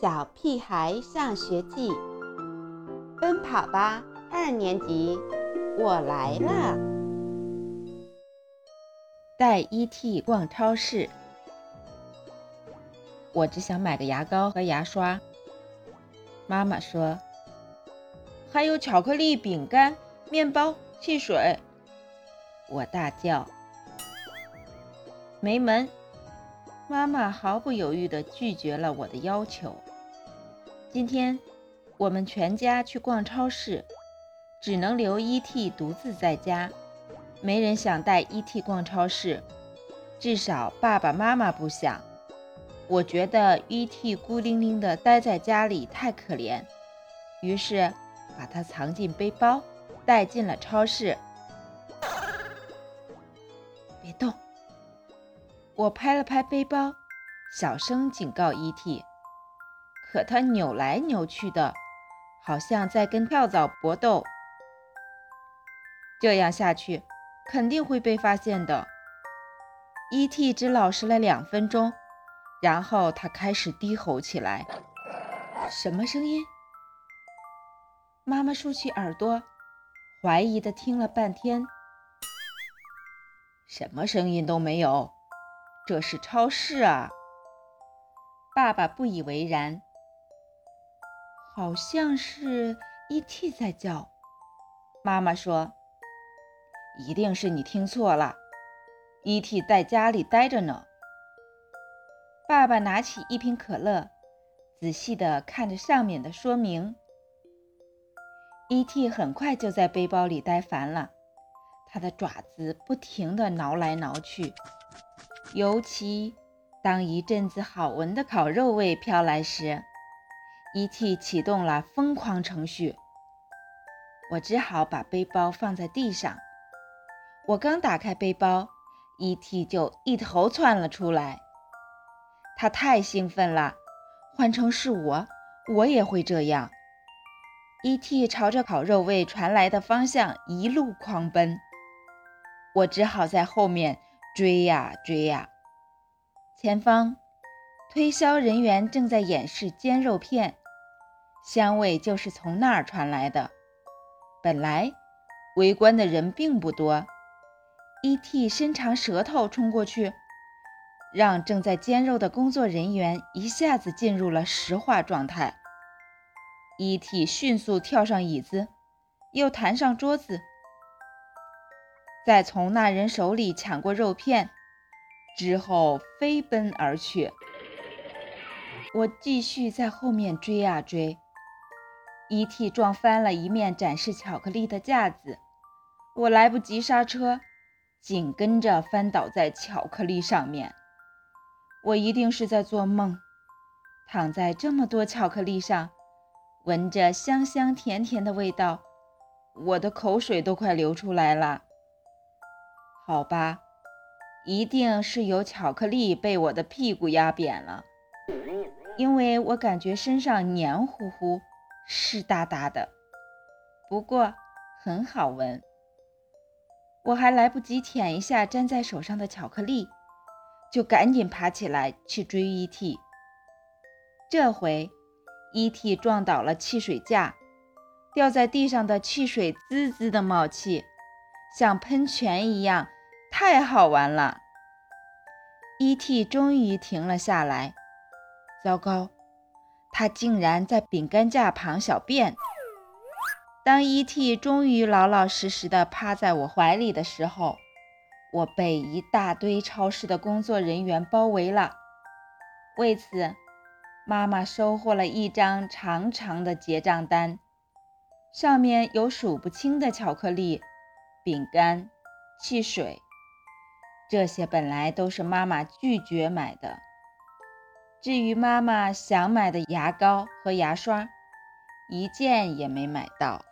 小屁孩上学记》，奔跑吧二年级，我来了。带 ET 逛超市，我只想买个牙膏和牙刷。妈妈说，还有巧克力、饼干、面包、汽水。我大叫，没门！妈妈毫不犹豫地拒绝了我的要求。今天我们全家去逛超市，只能留 ET 独自在家。没人想带 ET 逛超市，至少爸爸妈妈不想。我觉得 ET 孤零零的待在家里太可怜，于是把它藏进背包，带进了超市。别动！我拍了拍背包，小声警告 ET。可它扭来扭去的，好像在跟跳蚤搏斗。这样下去，肯定会被发现的。E.T. 只老实了两分钟，然后他开始低吼起来。什么声音？妈妈竖起耳朵，怀疑的听了半天。什么声音都没有，这是超市啊！爸爸不以为然。好像是 E.T. 在叫，妈妈说：“一定是你听错了，E.T. 在家里待着呢。”爸爸拿起一瓶可乐，仔细地看着上面的说明。E.T. 很快就在背包里待烦了，他的爪子不停地挠来挠去，尤其当一阵子好闻的烤肉味飘来时。E.T. 启动了疯狂程序，我只好把背包放在地上。我刚打开背包，E.T. 就一头窜了出来。他太兴奋了，换成是我，我也会这样。E.T. 朝着烤肉味传来的方向一路狂奔，我只好在后面追呀追呀。前方。推销人员正在演示煎肉片，香味就是从那儿传来的。本来围观的人并不多，E.T. 伸长舌头冲过去，让正在煎肉的工作人员一下子进入了石化状态。E.T. 迅速跳上椅子，又弹上桌子，再从那人手里抢过肉片，之后飞奔而去。我继续在后面追啊追，E.T. 撞翻了一面展示巧克力的架子，我来不及刹车，紧跟着翻倒在巧克力上面。我一定是在做梦，躺在这么多巧克力上，闻着香香甜甜的味道，我的口水都快流出来了。好吧，一定是有巧克力被我的屁股压扁了。因为我感觉身上黏糊糊、湿哒哒的，不过很好闻。我还来不及舔一下粘在手上的巧克力，就赶紧爬起来去追 E.T。这回 E.T 撞倒了汽水架，掉在地上的汽水滋滋的冒气，像喷泉一样，太好玩了。E.T 终于停了下来。糟糕，他竟然在饼干架旁小便。当 E.T. 终于老老实实地趴在我怀里的时候，我被一大堆超市的工作人员包围了。为此，妈妈收获了一张长长的结账单，上面有数不清的巧克力、饼干、汽水，这些本来都是妈妈拒绝买的。至于妈妈想买的牙膏和牙刷，一件也没买到。